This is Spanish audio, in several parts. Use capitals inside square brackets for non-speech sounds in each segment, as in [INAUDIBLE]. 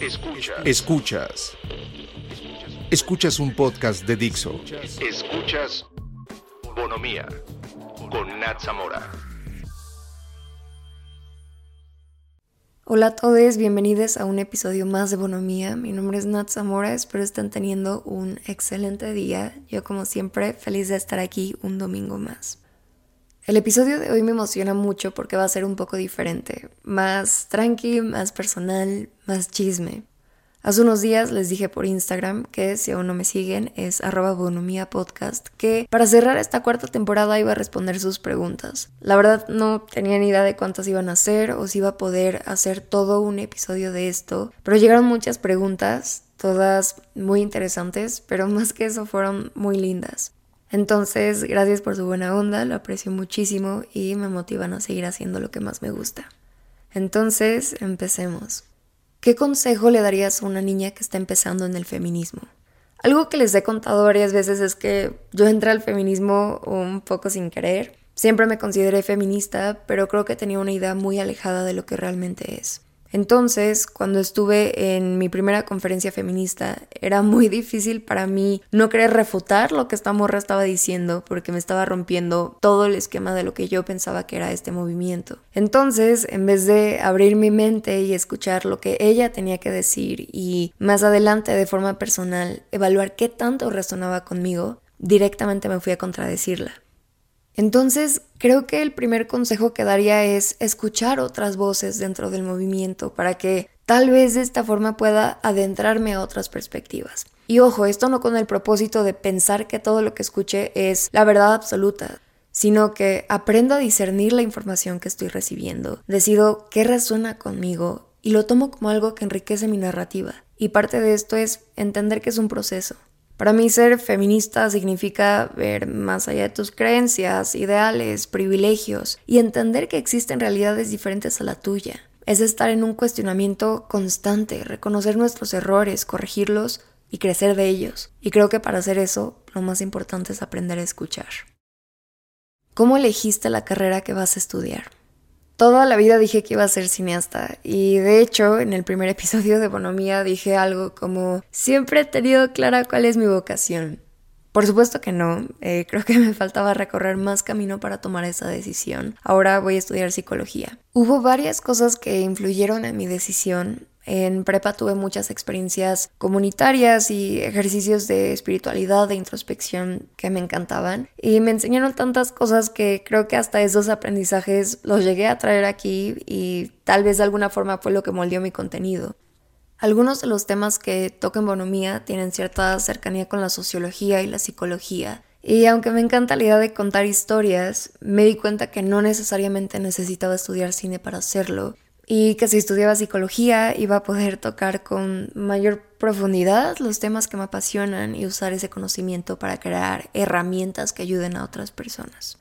Escuchas. Escuchas. Escuchas un podcast de Dixo. Escuchas Bonomía con Nat Zamora. Hola a todos, bienvenidos a un episodio más de Bonomía. Mi nombre es Nat Zamora, espero estén teniendo un excelente día. Yo como siempre feliz de estar aquí un domingo más. El episodio de hoy me emociona mucho porque va a ser un poco diferente, más tranqui, más personal, más chisme. Hace unos días les dije por Instagram que si aún no me siguen es arroba bonomía podcast que para cerrar esta cuarta temporada iba a responder sus preguntas. La verdad no tenía ni idea de cuántas iban a hacer o si iba a poder hacer todo un episodio de esto, pero llegaron muchas preguntas, todas muy interesantes, pero más que eso fueron muy lindas. Entonces, gracias por su buena onda, lo aprecio muchísimo y me motivan a seguir haciendo lo que más me gusta. Entonces, empecemos. ¿Qué consejo le darías a una niña que está empezando en el feminismo? Algo que les he contado varias veces es que yo entré al feminismo un poco sin querer. Siempre me consideré feminista, pero creo que tenía una idea muy alejada de lo que realmente es. Entonces, cuando estuve en mi primera conferencia feminista, era muy difícil para mí no querer refutar lo que esta morra estaba diciendo porque me estaba rompiendo todo el esquema de lo que yo pensaba que era este movimiento. Entonces, en vez de abrir mi mente y escuchar lo que ella tenía que decir y más adelante de forma personal evaluar qué tanto resonaba conmigo, directamente me fui a contradecirla. Entonces, creo que el primer consejo que daría es escuchar otras voces dentro del movimiento para que tal vez de esta forma pueda adentrarme a otras perspectivas. Y ojo, esto no con el propósito de pensar que todo lo que escuche es la verdad absoluta, sino que aprendo a discernir la información que estoy recibiendo, decido qué resuena conmigo y lo tomo como algo que enriquece mi narrativa. Y parte de esto es entender que es un proceso, para mí ser feminista significa ver más allá de tus creencias, ideales, privilegios y entender que existen realidades diferentes a la tuya. Es estar en un cuestionamiento constante, reconocer nuestros errores, corregirlos y crecer de ellos. Y creo que para hacer eso, lo más importante es aprender a escuchar. ¿Cómo elegiste la carrera que vas a estudiar? Toda la vida dije que iba a ser cineasta y de hecho en el primer [LAUGHS] episodio de Bonomía dije algo como siempre he tenido clara cuál es mi vocación. Por supuesto que no, eh, creo que [LAUGHS] me faltaba recorrer más camino para tomar esa decisión. Ahora voy a estudiar psicología. Hubo varias cosas que influyeron en mi decisión en prepa tuve muchas experiencias comunitarias y ejercicios de espiritualidad, de introspección que me encantaban. Y me enseñaron tantas cosas que creo que hasta esos aprendizajes los llegué a traer aquí y tal vez de alguna forma fue lo que moldeó mi contenido. Algunos de los temas que toco en Bonomía tienen cierta cercanía con la sociología y la psicología, y aunque me encanta la idea de contar historias, me di cuenta que no necesariamente necesitaba estudiar cine para hacerlo, y que si estudiaba psicología iba a poder tocar con mayor profundidad los temas que me apasionan y usar ese conocimiento para crear herramientas que ayuden a otras personas.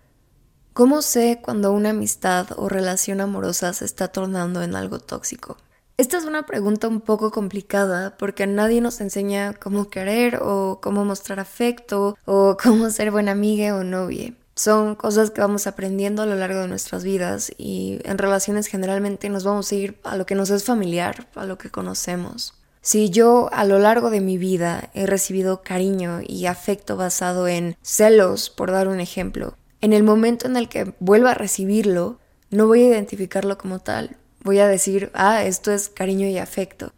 ¿Cómo sé cuando una amistad o relación amorosa se está tornando en algo tóxico? Esta es una pregunta un poco complicada porque nadie nos enseña cómo querer o cómo mostrar afecto o cómo ser buena amiga o novia. Son cosas que vamos aprendiendo a lo largo de nuestras vidas y en relaciones generalmente nos vamos a ir a lo que nos es familiar, a lo que conocemos. Si yo a lo largo de mi vida he recibido cariño y afecto basado en celos, por dar un ejemplo, en el momento en el que vuelva a recibirlo, no voy a identificarlo como tal. Voy a decir, ah, esto es cariño y afecto.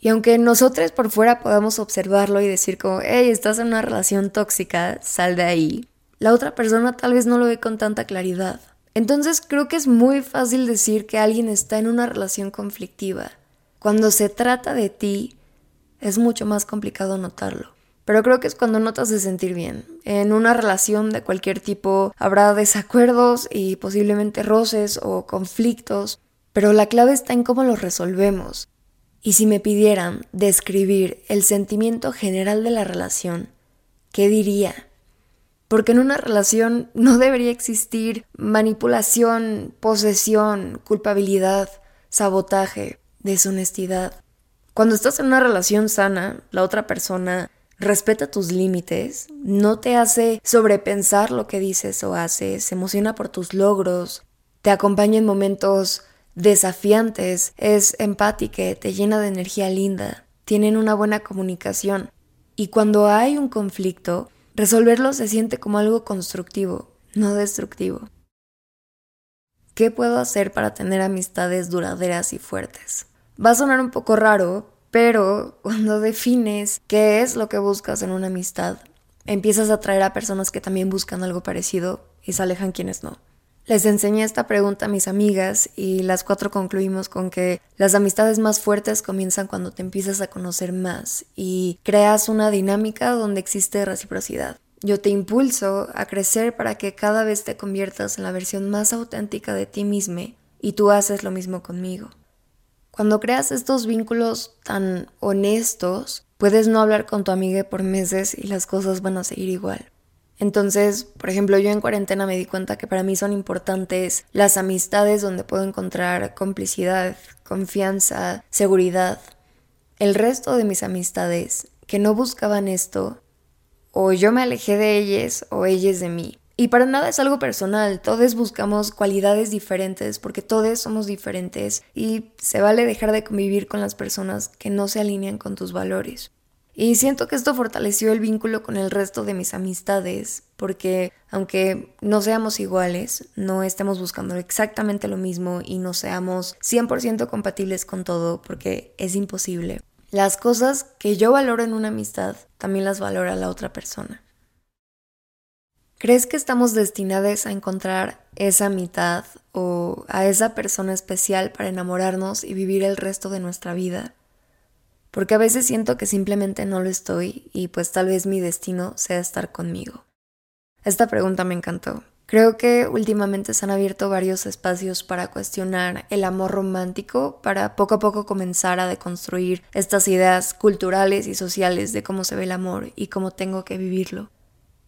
Y aunque nosotros por fuera podamos observarlo y decir como, hey, estás en una relación tóxica, sal de ahí, la otra persona tal vez no lo ve con tanta claridad. Entonces creo que es muy fácil decir que alguien está en una relación conflictiva. Cuando se trata de ti, es mucho más complicado notarlo. Pero creo que es cuando notas de sentir bien. En una relación de cualquier tipo habrá desacuerdos y posiblemente roces o conflictos, pero la clave está en cómo los resolvemos. Y si me pidieran describir el sentimiento general de la relación, ¿qué diría? Porque en una relación no debería existir manipulación, posesión, culpabilidad, sabotaje, deshonestidad. Cuando estás en una relación sana, la otra persona respeta tus límites, no te hace sobrepensar lo que dices o haces, se emociona por tus logros, te acompaña en momentos desafiantes, es empática, te llena de energía linda, tienen una buena comunicación. Y cuando hay un conflicto, resolverlo se siente como algo constructivo, no destructivo. ¿Qué puedo hacer para tener amistades duraderas y fuertes? Va a sonar un poco raro, pero cuando [LAUGHS] defines qué es lo que buscas en una amistad, empiezas a atraer a personas que también buscan algo parecido y se alejan quienes no. Les enseñé esta pregunta a mis amigas y las cuatro concluimos con que las amistades más fuertes comienzan cuando te empiezas a conocer más y creas una dinámica donde existe reciprocidad. Yo te impulso a crecer para que cada vez te conviertas en la versión más auténtica de ti misma y tú haces lo mismo conmigo. Cuando creas estos vínculos tan honestos, puedes no hablar con tu amiga por meses y las cosas van a seguir igual. Entonces, por ejemplo, yo en cuarentena me di cuenta que para mí son importantes las amistades donde puedo encontrar complicidad, confianza, seguridad. El resto de mis amistades que no buscaban esto o yo me alejé de ellas o ellas de mí. Y para nada es algo personal, todos buscamos cualidades diferentes porque todos somos diferentes y se vale dejar de convivir con las personas que no se alinean con tus valores. Y siento que esto fortaleció el vínculo con el resto de mis amistades, porque aunque no seamos iguales, no estemos buscando exactamente lo mismo y no seamos 100% compatibles con todo, porque es imposible. Las cosas que yo valoro en una amistad también las valora la otra persona. ¿Crees que estamos destinados a encontrar esa mitad o a esa persona especial para enamorarnos y vivir el resto de nuestra vida? Porque a veces siento que simplemente no lo estoy y pues tal vez mi destino sea estar conmigo. Esta pregunta me encantó Creo que últimamente se han abierto varios espacios para cuestionar el amor romántico, para poco a poco comenzar a deconstruir estas ideas culturales y sociales de cómo se ve el amor y cómo tengo que vivirlo.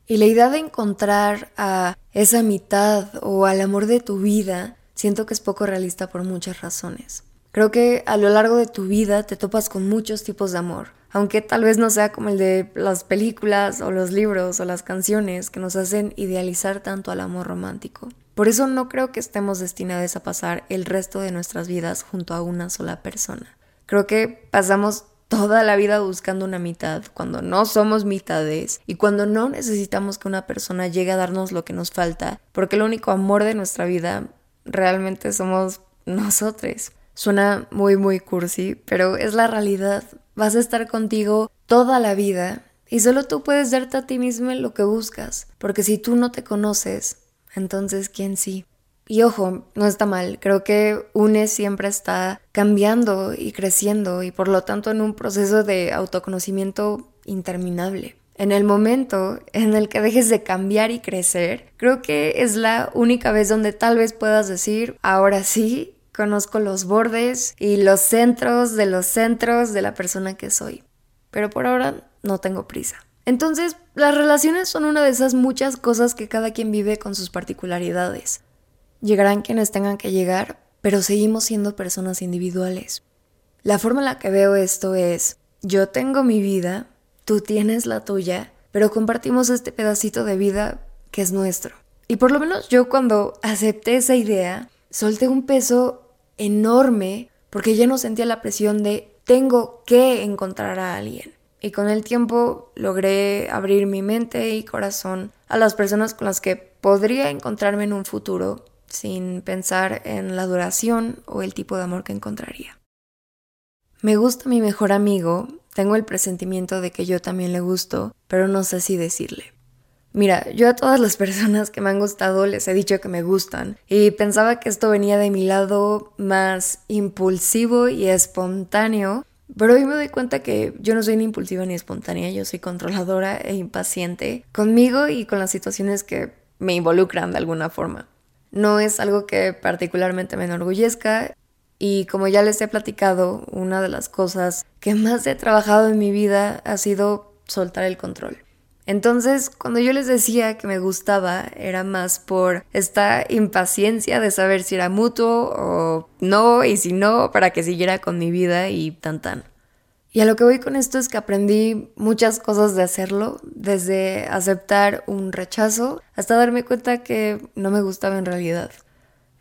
Y la idea de encontrar a esa mitad o al amor de tu vida, siento que es poco realista por muchas razones. Creo que a lo largo de tu vida te topas con muchos tipos de amor aunque tal vez no sea como el de las películas o los libros o las canciones que nos hacen idealizar tanto al amor romántico. Por eso no creo que estemos destinados a pasar el resto de nuestras vidas junto a una sola persona. Creo que pasamos toda la vida buscando una mitad, cuando no somos mitades y cuando no necesitamos que una persona llegue a darnos lo que nos falta, porque el único amor de nuestra vida realmente somos [LAUGHS] nosotros. Suena muy muy cursi, pero es la realidad vas a estar contigo toda la vida y solo tú puedes darte a ti mismo lo que buscas, porque si tú no te conoces, entonces ¿quién sí? Y ojo, no está mal, creo que UNE siempre está cambiando y creciendo y por lo tanto en un proceso de autoconocimiento interminable. En el momento en el que dejes de cambiar y crecer, creo que es la única vez donde tal vez puedas decir, ahora sí, conozco los bordes y los centros de los centros de la persona que soy. Pero por ahora no tengo prisa. Entonces, las relaciones son una de esas muchas cosas que cada quien vive con sus particularidades. Llegarán quienes tengan que llegar, pero seguimos siendo personas individuales. La forma en la que veo esto es, yo tengo mi vida, tú tienes la tuya, pero compartimos este pedacito de vida que es nuestro. Y por lo menos yo cuando acepté esa idea, solté un peso enorme porque ya no sentía la presión de tengo que encontrar a alguien. Y con el tiempo logré abrir mi mente y corazón a las personas con las que podría encontrarme en un futuro sin pensar en la duración o el tipo de amor que encontraría. Me gusta mi mejor amigo, tengo el presentimiento de que yo también le gusto, pero no sé si decirle. Mira, yo a todas las personas que me han gustado les he dicho que me gustan y pensaba que esto venía de mi lado más impulsivo y espontáneo, pero hoy me doy cuenta que yo no soy ni impulsiva ni espontánea, yo soy controladora e impaciente conmigo y con las situaciones que me involucran de alguna forma. No es algo que particularmente me enorgullezca y como ya les he platicado, una de las cosas que más he trabajado en mi vida ha sido soltar el control. Entonces, cuando yo les decía que me gustaba, era más por esta impaciencia de saber si era mutuo o no, y si no, para que siguiera con mi vida y tan tan. Y a lo que voy con esto es que aprendí muchas cosas de hacerlo, desde aceptar un rechazo hasta darme cuenta que no me gustaba en realidad.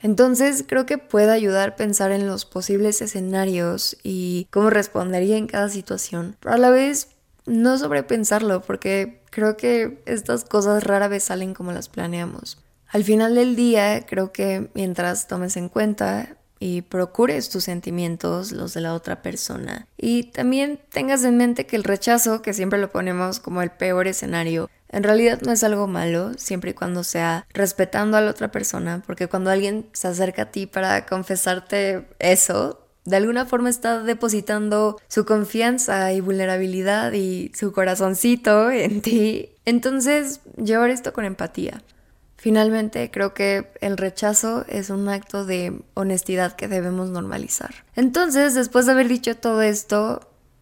Entonces creo que puede ayudar a pensar en los posibles escenarios y cómo respondería en cada situación, pero a la vez no sobrepensarlo porque creo que estas cosas rara vez salen como las planeamos. Al final del día, creo que mientras tomes en cuenta y procures tus sentimientos, los de la otra persona, y también tengas en mente que el rechazo, que siempre lo ponemos como el peor escenario, en realidad no es algo malo, siempre y cuando sea respetando a la otra persona, porque cuando alguien se acerca a ti para confesarte eso, de alguna forma está depositando su confianza y vulnerabilidad y su corazoncito [LAUGHS] en ti. Entonces, llevar esto con empatía. Finalmente, creo que el rechazo es un acto de honestidad que debemos normalizar. Entonces, después de haber dicho todo esto,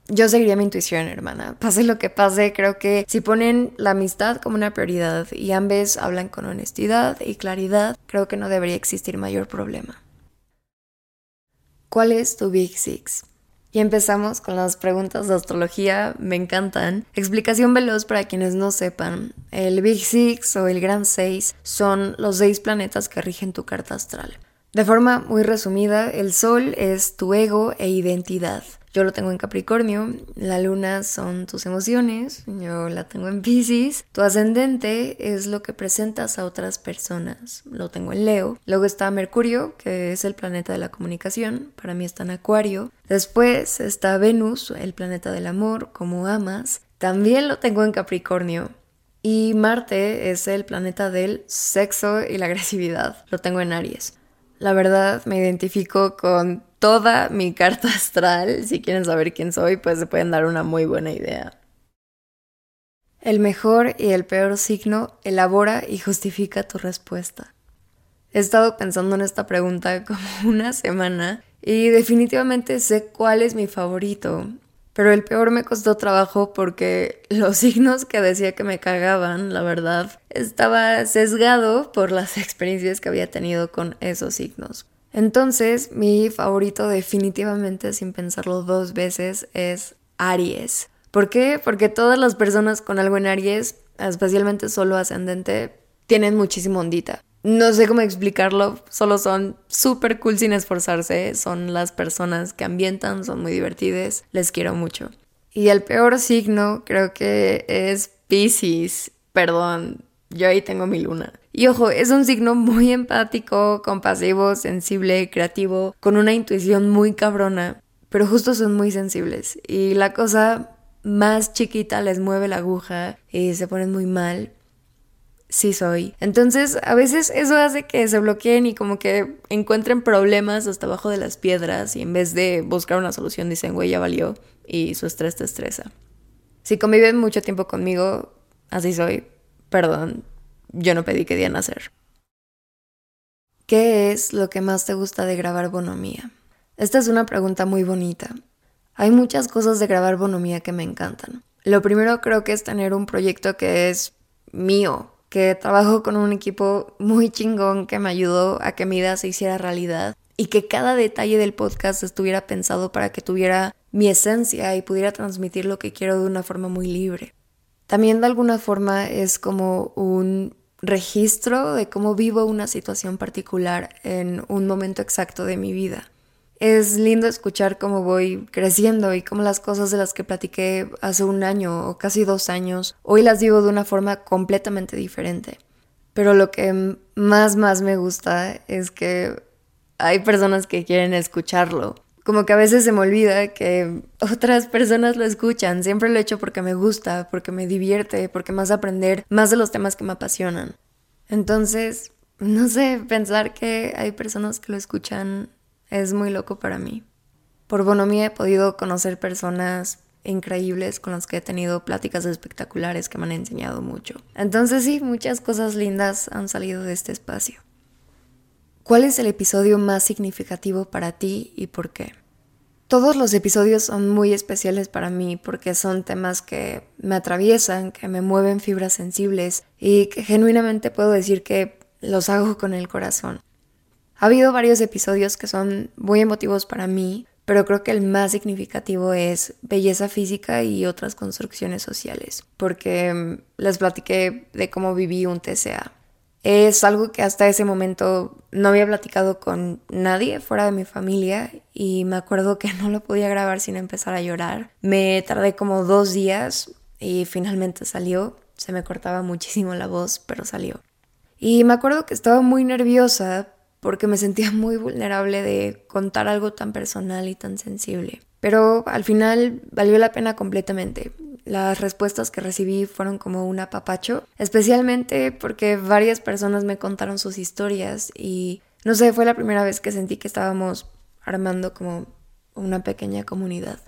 yo seguiría mi intuición, hermana. [LAUGHS] Pase lo que pase, creo que si ponen la amistad como una prioridad y ambos hablan con honestidad y claridad, creo que no debería existir mayor problema. ¿Cuál es tu Big Six? Y empezamos con las preguntas de astrología, me encantan. Explicación veloz para quienes no sepan. El Big Six o el Gran Seis son los seis planetas que rigen tu carta astral. De forma muy resumida, el Sol es tu ego e identidad. Yo lo tengo en Capricornio, la luna son tus emociones, yo la tengo en Pisces, tu ascendente es lo que presentas a otras personas, lo tengo en Leo, luego está Mercurio, que es el planeta de la comunicación, para mí está en Acuario, después está Venus, el planeta del amor, como amas, también lo tengo en Capricornio, y Marte es el planeta del sexo y la agresividad, lo tengo en Aries. La verdad me identifico con toda mi carta astral. Si quieren saber quién soy, pues se pueden dar una muy buena idea. El mejor y el peor signo elabora y justifica tu respuesta. He estado pensando en esta pregunta [LAUGHS] como una semana y definitivamente sé cuál es mi favorito. Pero el peor me costó trabajo porque [LAUGHS] los signos que decía que me cagaban, la verdad, estaba sesgado por las [LAUGHS] experiencias que había tenido con esos signos. Entonces, mi favorito definitivamente, sin pensarlo dos veces, es Aries. ¿Por qué? Porque todas las personas con algo en Aries, especialmente solo ascendente, tienen muchísimo ondita. No sé cómo explicarlo, solo son súper cool sin esforzarse, son las personas que ambientan, son muy divertidas, les quiero mucho. Y el peor signo creo que es Pisces, perdón, yo ahí tengo mi luna. Y ojo, es un signo muy empático, compasivo, sensible, creativo, con una intuición muy cabrona, pero justo son muy sensibles. Y la cosa más chiquita les mueve la aguja y se ponen muy mal. Sí soy. Entonces, a veces eso hace que se bloqueen y como que encuentren problemas hasta abajo de las piedras y en vez de buscar una solución dicen, güey, ya valió y su estrés te estresa. Si conviven mucho tiempo conmigo, así soy. Perdón, yo no pedí que día nacer. ¿Qué es lo que más te gusta de grabar bonomía? Esta es una pregunta muy bonita. Hay muchas cosas de grabar bonomía que me encantan. Lo primero creo que es tener un proyecto que es mío, que trabajo con un equipo muy chingón que me ayudó a que mi idea se hiciera realidad y que cada detalle del podcast estuviera pensado para que tuviera mi esencia y pudiera transmitir lo que quiero de una forma muy libre. También de alguna forma es como un registro de cómo vivo una situación particular en un momento exacto de mi vida. Es lindo escuchar cómo voy creciendo y cómo las cosas de las que platiqué hace un año o casi dos años, hoy las digo de una forma completamente diferente. Pero lo que más, más me gusta es que hay personas que quieren escucharlo. Como que a veces se me olvida que otras personas lo escuchan. Siempre lo he hecho porque me gusta, porque me divierte, porque más aprender más de los temas que me apasionan. Entonces, no sé, pensar que hay personas que lo escuchan es muy loco para mí. Por Bonomía he podido conocer personas increíbles con las que he tenido pláticas espectaculares que me han enseñado mucho. Entonces sí, muchas cosas lindas han salido de este espacio. ¿Cuál es el episodio más significativo para ti y por qué? Todos los episodios son muy especiales para mí porque son temas que me atraviesan, que me mueven fibras sensibles y que genuinamente puedo decir que los hago con el corazón. Ha habido varios episodios que son muy emotivos para mí, pero creo que el más significativo es belleza física y otras construcciones sociales, porque mm, les platiqué de cómo viví un TCA Es algo que hasta ese momento no había platicado con nadie fuera de mi familia y me acuerdo que [LAUGHS] no lo podía grabar sin empezar a llorar. Me tardé como dos días y finalmente salió. Se me cortaba muchísimo la voz, pero salió. Y me acuerdo que estaba muy nerviosa porque me sentía [LAUGHS] muy vulnerable de contar algo tan personal y tan sensible. Pero al final valió la pena completamente. Las respuestas que recibí fueron como un apapacho, especialmente porque varias personas me contaron sus historias y no sé, fue la primera vez que sentí que estábamos armando como una pequeña comunidad.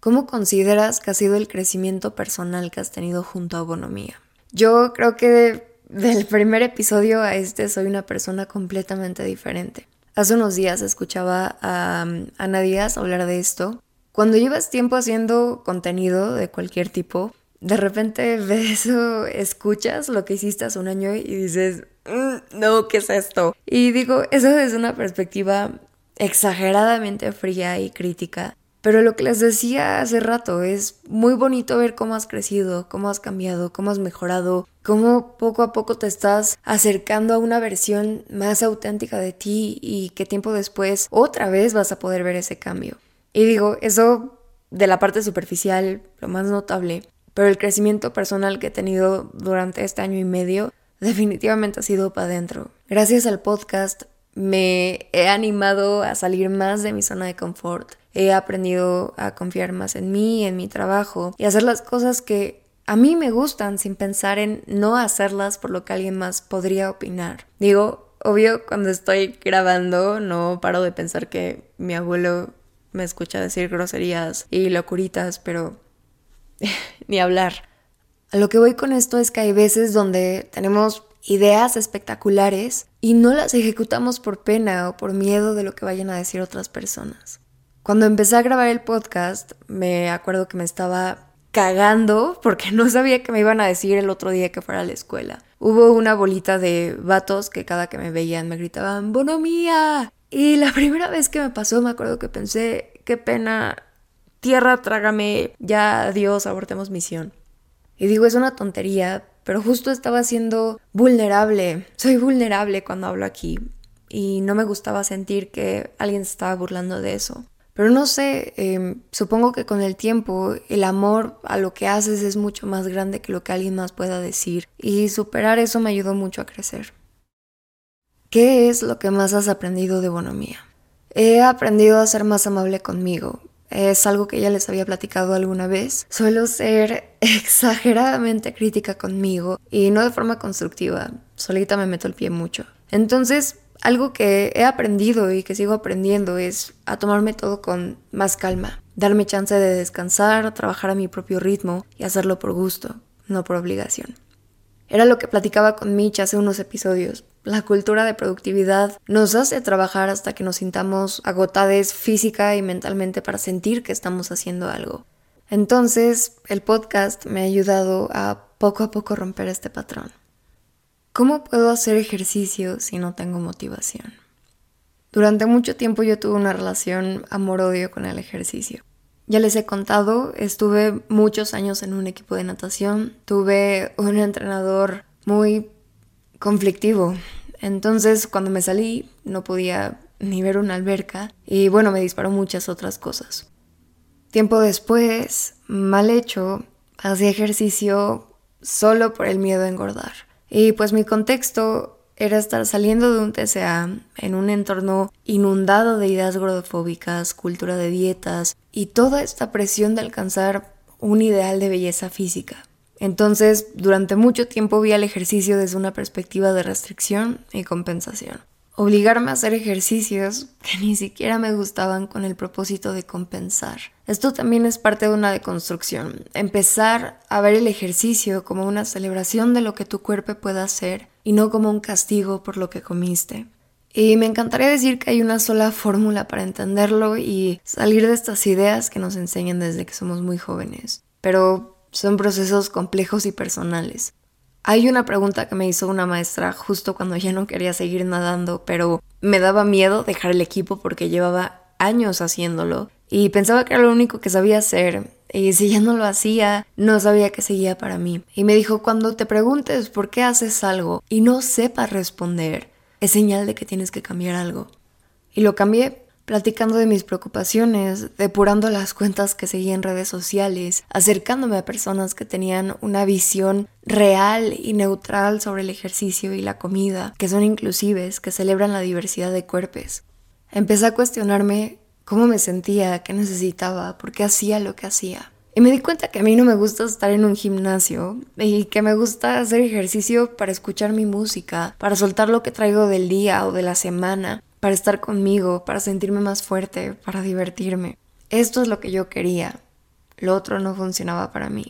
¿Cómo consideras que ha sido el crecimiento personal que has tenido junto a Bonomía? Yo creo que del primer episodio a este soy una persona completamente diferente. Hace unos días escuchaba a Ana Díaz hablar de esto. Cuando llevas tiempo haciendo contenido de cualquier tipo, de repente [LAUGHS] ves o escuchas lo que hiciste hace un año y dices, mm, no, ¿qué es esto? Y digo, eso es una perspectiva exageradamente fría y crítica pero lo que les decía hace rato es muy bonito ver cómo has crecido, cómo has cambiado, cómo has mejorado, cómo poco a poco te estás acercando a una versión más auténtica de ti y que tiempo después otra vez vas a poder ver ese cambio. Y digo, eso de la parte superficial, lo más notable, pero el crecimiento personal que he tenido durante este año y medio definitivamente ha sido para adentro. Gracias al podcast me he animado a salir más de mi zona de confort he aprendido a confiar más en mí, en mi trabajo y hacer las cosas que a mí me gustan sin pensar en no hacerlas por lo que alguien más podría opinar. Digo, obvio, cuando estoy grabando no paro de pensar que mi abuelo me escucha decir groserías y locuritas, pero [LAUGHS] ni hablar. A lo que voy con esto es que hay veces donde tenemos ideas espectaculares y no las ejecutamos por pena o por miedo de lo que vayan a decir otras personas. Cuando empecé a grabar el podcast, me acuerdo que me estaba cagando porque no sabía qué me iban a decir el otro día que fuera a la escuela. Hubo una bolita de vatos que cada que me veían me gritaban ¡Bonomía! Y la [LAUGHS] primera vez que me pasó me acuerdo que pensé, qué pena, tierra, trágame, ya adiós, abortemos misión. Y digo, es una tontería, pero justo estaba siendo vulnerable. Soy vulnerable cuando hablo aquí. Y no me gustaba sentir que alguien se estaba burlando de eso. Pero no sé, em, supongo que con el tiempo el amor a lo que haces es mucho más grande que lo que alguien más pueda decir y superar eso me ayudó mucho a crecer. ¿Qué es lo que más has aprendido de bonomía? He aprendido a ser más amable conmigo. Es algo que ya les había platicado alguna vez. Suelo ser [LAUGHS] exageradamente crítica conmigo y no de forma constructiva. Solita me meto el pie mucho. Entonces, algo que he aprendido y que sigo aprendiendo es a tomarme todo con más calma, darme chance de descansar, trabajar a mi propio ritmo y hacerlo por gusto, no por obligación. Era lo que platicaba con Mitch hace unos episodios. La cultura de productividad nos hace trabajar hasta que nos sintamos agotades física y mentalmente para sentir que estamos haciendo algo. Entonces, el podcast me ha ayudado a poco a poco romper este patrón. ¿Cómo puedo hacer ejercicio si no tengo motivación? Durante mucho tiempo yo tuve una relación amor-odio con el ejercicio. Ya les he contado, estuve muchos años en un equipo de natación, tuve un entrenador muy conflictivo. Entonces, cuando me salí, no podía ni ver una alberca y bueno, me disparó muchas otras cosas. Tiempo después, mal hecho, hacía ejercicio solo por el miedo a engordar. Y pues mi contexto era estar saliendo de un TCA en un entorno inundado de ideas gordofóbicas, cultura de dietas y toda esta presión de alcanzar un ideal de belleza física. Entonces, durante mucho tiempo vi el ejercicio desde una perspectiva de restricción y compensación obligarme a hacer ejercicios que ni siquiera me gustaban con el propósito de compensar. Esto también es parte de una deconstrucción, empezar a ver el ejercicio como una celebración de lo que tu cuerpo puede hacer y no como un castigo por lo que comiste. Y me encantaría decir que hay una sola fórmula para entenderlo y salir de estas ideas que nos enseñan desde que somos muy jóvenes. Pero son procesos complejos y personales. Hay una pregunta que me hizo una maestra justo cuando ya no quería seguir nadando, pero me daba miedo dejar el equipo porque llevaba años haciéndolo y pensaba que era lo único que sabía hacer y si ya no lo hacía, no sabía que seguía para mí. Y me dijo, cuando te preguntes por qué haces algo y no sepas responder, es señal de que tienes que cambiar algo. Y lo cambié platicando de mis preocupaciones, depurando las cuentas que seguía en redes sociales, acercándome a personas que tenían una visión real y neutral sobre el ejercicio y la comida, que son inclusives, que celebran la diversidad de cuerpos. Empecé a cuestionarme cómo me sentía, qué necesitaba, por qué hacía lo que hacía. Y me di cuenta que a mí no me gusta estar en un gimnasio y que me gusta hacer ejercicio para escuchar mi música, para soltar lo que traigo del día o de la semana, para estar conmigo, para sentirme más fuerte, para divertirme. Esto es lo que yo quería. Lo otro no funcionaba para mí.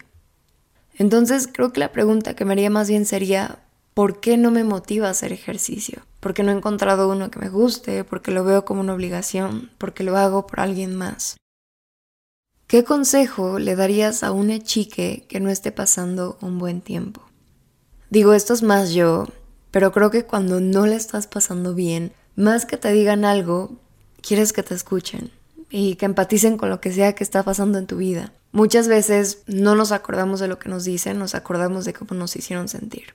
Entonces creo que la pregunta que me haría más bien sería, ¿por qué no me motiva a hacer ejercicio? Porque no he encontrado uno que me guste, porque lo veo como una obligación, porque lo hago por alguien más. ¿Qué consejo le darías a una chique que no esté pasando un buen tiempo? Digo, esto es más yo, pero creo que cuando no le estás pasando bien, más que te digan algo, quieres que te escuchen y que empaticen con lo que sea que está pasando en tu vida. Muchas veces no nos acordamos de lo que nos dicen, nos acordamos de cómo nos hicieron sentir.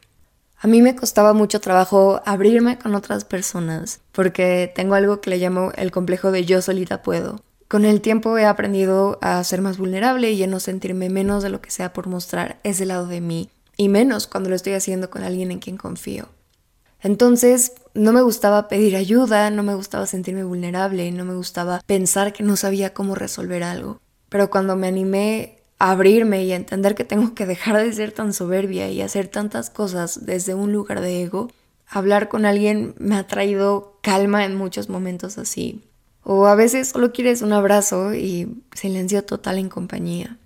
A mí me costaba mucho trabajo abrirme con otras personas porque tengo algo que le llamo el complejo de yo solita puedo. Con el tiempo he aprendido a ser más vulnerable y a no sentirme menos de lo que sea por mostrar ese lado de mí, y menos cuando lo estoy haciendo con alguien en quien confío. Entonces, no me gustaba pedir ayuda, no me gustaba sentirme vulnerable, no me gustaba pensar que no sabía cómo resolver algo. Pero cuando me animé a abrirme y a entender que tengo que dejar de ser tan soberbia y hacer tantas cosas desde un lugar de ego, hablar con alguien me ha traído calma en muchos momentos así. O a veces solo quieres un abrazo y silencio total en compañía.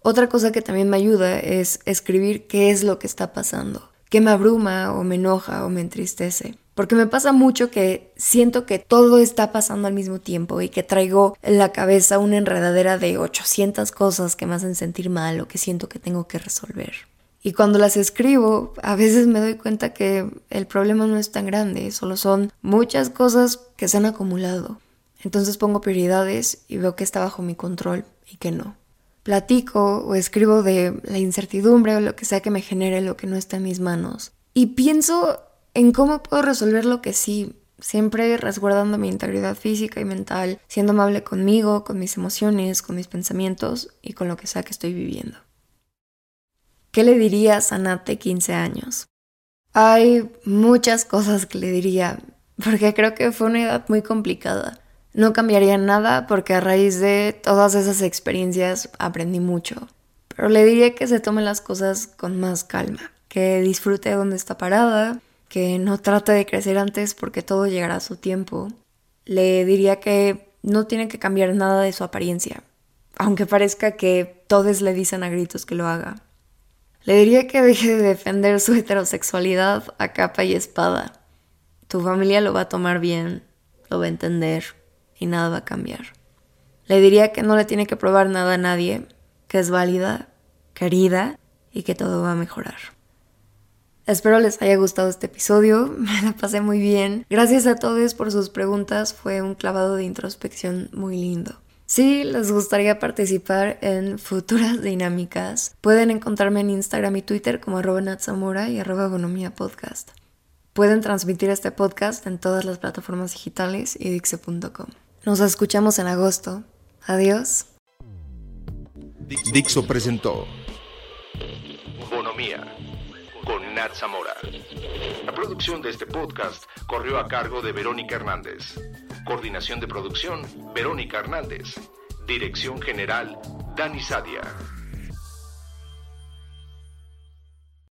Otra cosa que también me ayuda es escribir qué es lo que está pasando que me abruma o me enoja o me entristece. Porque me pasa mucho que siento que todo está pasando al mismo tiempo y que traigo en la cabeza una enredadera de 800 cosas que me hacen sentir mal o que siento que tengo que resolver. Y cuando las escribo, a veces me doy cuenta que el problema no es tan grande, solo son muchas cosas que se han acumulado. Entonces pongo prioridades y veo que está bajo mi control y que no platico o escribo de la incertidumbre o lo que sea que me genere lo que no está en mis manos. Y pienso en cómo puedo resolver lo que sí, siempre resguardando mi integridad física y mental, siendo amable conmigo, con mis emociones, con mis pensamientos y con lo que sea que estoy viviendo. ¿Qué le dirías a Nat de 15 años? Hay muchas cosas que le diría, porque creo que fue una edad muy complicada. No cambiaría nada porque a raíz de todas esas experiencias aprendí mucho. Pero le diría que se tome las cosas con más calma, que disfrute donde está parada, que no trate de crecer antes porque todo llegará a su tiempo. Le diría que no tiene que cambiar nada de su apariencia, aunque parezca que todos le dicen a gritos que lo haga. Le diría que deje de defender su heterosexualidad a capa y espada. Tu familia lo va a tomar bien, lo va a entender y nada va a cambiar. Le diría que no le tiene que probar nada a nadie, que es válida, querida y que todo va a mejorar. Espero les haya gustado este episodio, [LAUGHS] me la pasé muy bien. Gracias a todos por sus preguntas, fue un clavado de introspección muy lindo. Si les gustaría participar en futuras dinámicas, pueden encontrarme en Instagram y Twitter como arroba y arroba podcast. Pueden transmitir este podcast en todas las plataformas digitales y dixe.com. Nos escuchamos en agosto. Adiós. Dixo presentó Bonomía con Nat Zamora. La producción de este podcast corrió a cargo de Verónica Hernández. Coordinación de producción, Verónica Hernández. Dirección General, Dani Sadia.